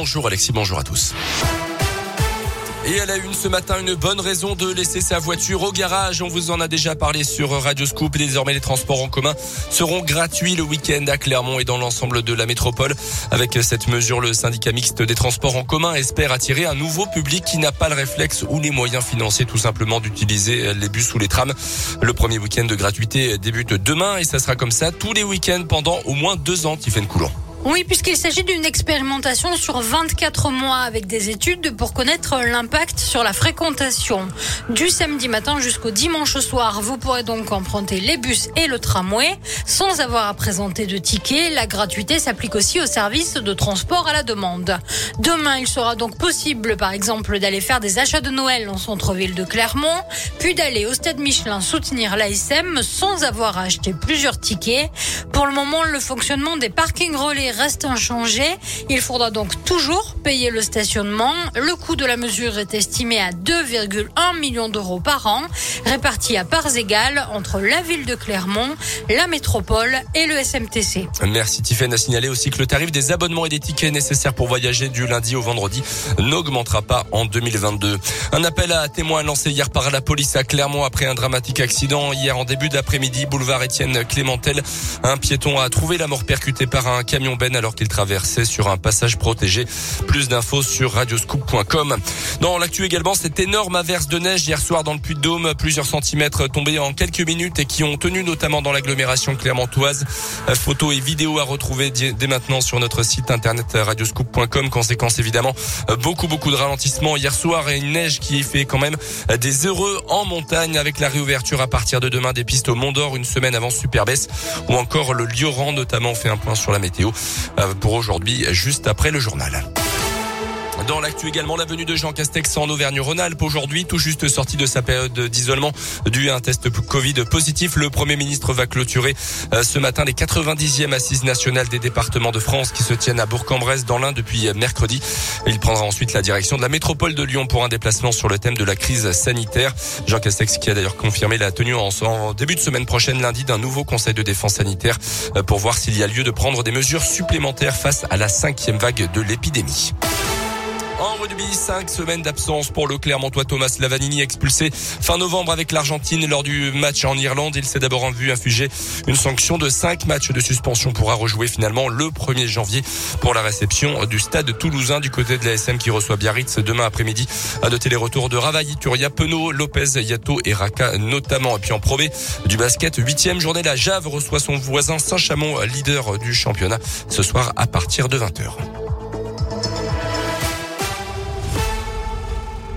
Bonjour Alexis, bonjour à tous. Et elle a une ce matin une bonne raison de laisser sa voiture au garage. On vous en a déjà parlé sur Radio Scoop. Désormais, les transports en commun seront gratuits le week-end à Clermont et dans l'ensemble de la métropole. Avec cette mesure, le syndicat mixte des transports en commun espère attirer un nouveau public qui n'a pas le réflexe ou les moyens financiers tout simplement d'utiliser les bus ou les trams. Le premier week-end de gratuité débute demain et ça sera comme ça tous les week-ends pendant au moins deux ans, Tiffaine Coulon. Oui, puisqu'il s'agit d'une expérimentation sur 24 mois avec des études pour connaître l'impact sur la fréquentation. Du samedi matin jusqu'au dimanche soir, vous pourrez donc emprunter les bus et le tramway sans avoir à présenter de ticket. La gratuité s'applique aussi aux services de transport à la demande. Demain, il sera donc possible, par exemple, d'aller faire des achats de Noël en centre-ville de Clermont, puis d'aller au stade Michelin soutenir l'ASM sans avoir à acheter plusieurs tickets. Pour le moment, le fonctionnement des parkings relais reste inchangé. Il faudra donc toujours payer le stationnement. Le coût de la mesure est estimé à 2,1 millions d'euros par an, répartis à parts égales entre la ville de Clermont, la métropole et le SMTC. Merci Tiffany. a signalé aussi que le tarif des abonnements et des tickets nécessaires pour voyager du lundi au vendredi n'augmentera pas en 2022. Un appel à témoins lancé hier par la police à Clermont après un dramatique accident. Hier en début d'après-midi, boulevard Étienne Clémentel, un piéton a trouvé la mort percuté par un camion alors qu'il traversait sur un passage protégé. Plus d'infos sur radioscoop.com. Dans l'actu également, cette énorme averse de neige hier soir dans le Puy-de-Dôme, plusieurs centimètres tombés en quelques minutes et qui ont tenu notamment dans l'agglomération clermontoise. Photos et vidéos à retrouver dès maintenant sur notre site internet radioscoop.com. Conséquence évidemment, beaucoup beaucoup de ralentissements hier soir et une neige qui fait quand même des heureux en montagne avec la réouverture à partir de demain des pistes au Mont d'Or une semaine avant Superbès ou encore le Lioran notamment fait un point sur la météo. Euh, pour aujourd'hui, juste après le journal. Dans l'actu également, la venue de Jean Castex en Auvergne-Rhône-Alpes aujourd'hui, tout juste sorti de sa période d'isolement dû à un test Covid positif. Le Premier ministre va clôturer euh, ce matin les 90e assises nationales des départements de France qui se tiennent à Bourg-en-Bresse dans l'Ain depuis mercredi. Il prendra ensuite la direction de la métropole de Lyon pour un déplacement sur le thème de la crise sanitaire. Jean Castex qui a d'ailleurs confirmé la tenue en début de semaine prochaine lundi d'un nouveau conseil de défense sanitaire euh, pour voir s'il y a lieu de prendre des mesures supplémentaires face à la cinquième vague de l'épidémie. En rugby, cinq semaines d'absence pour le Clermontois Thomas Lavanini expulsé fin novembre avec l'Argentine lors du match en Irlande. Il s'est d'abord vu infliger une sanction de cinq matchs de suspension pourra rejouer finalement le 1er janvier pour la réception du stade toulousain du côté de la SM qui reçoit Biarritz demain après-midi. À noter les retours de Ravailly, Turia, Penaud, Lopez, Yato et Raka notamment. Et puis en probé du basket, huitième journée, la Jave reçoit son voisin Saint-Chamond, leader du championnat, ce soir à partir de 20h.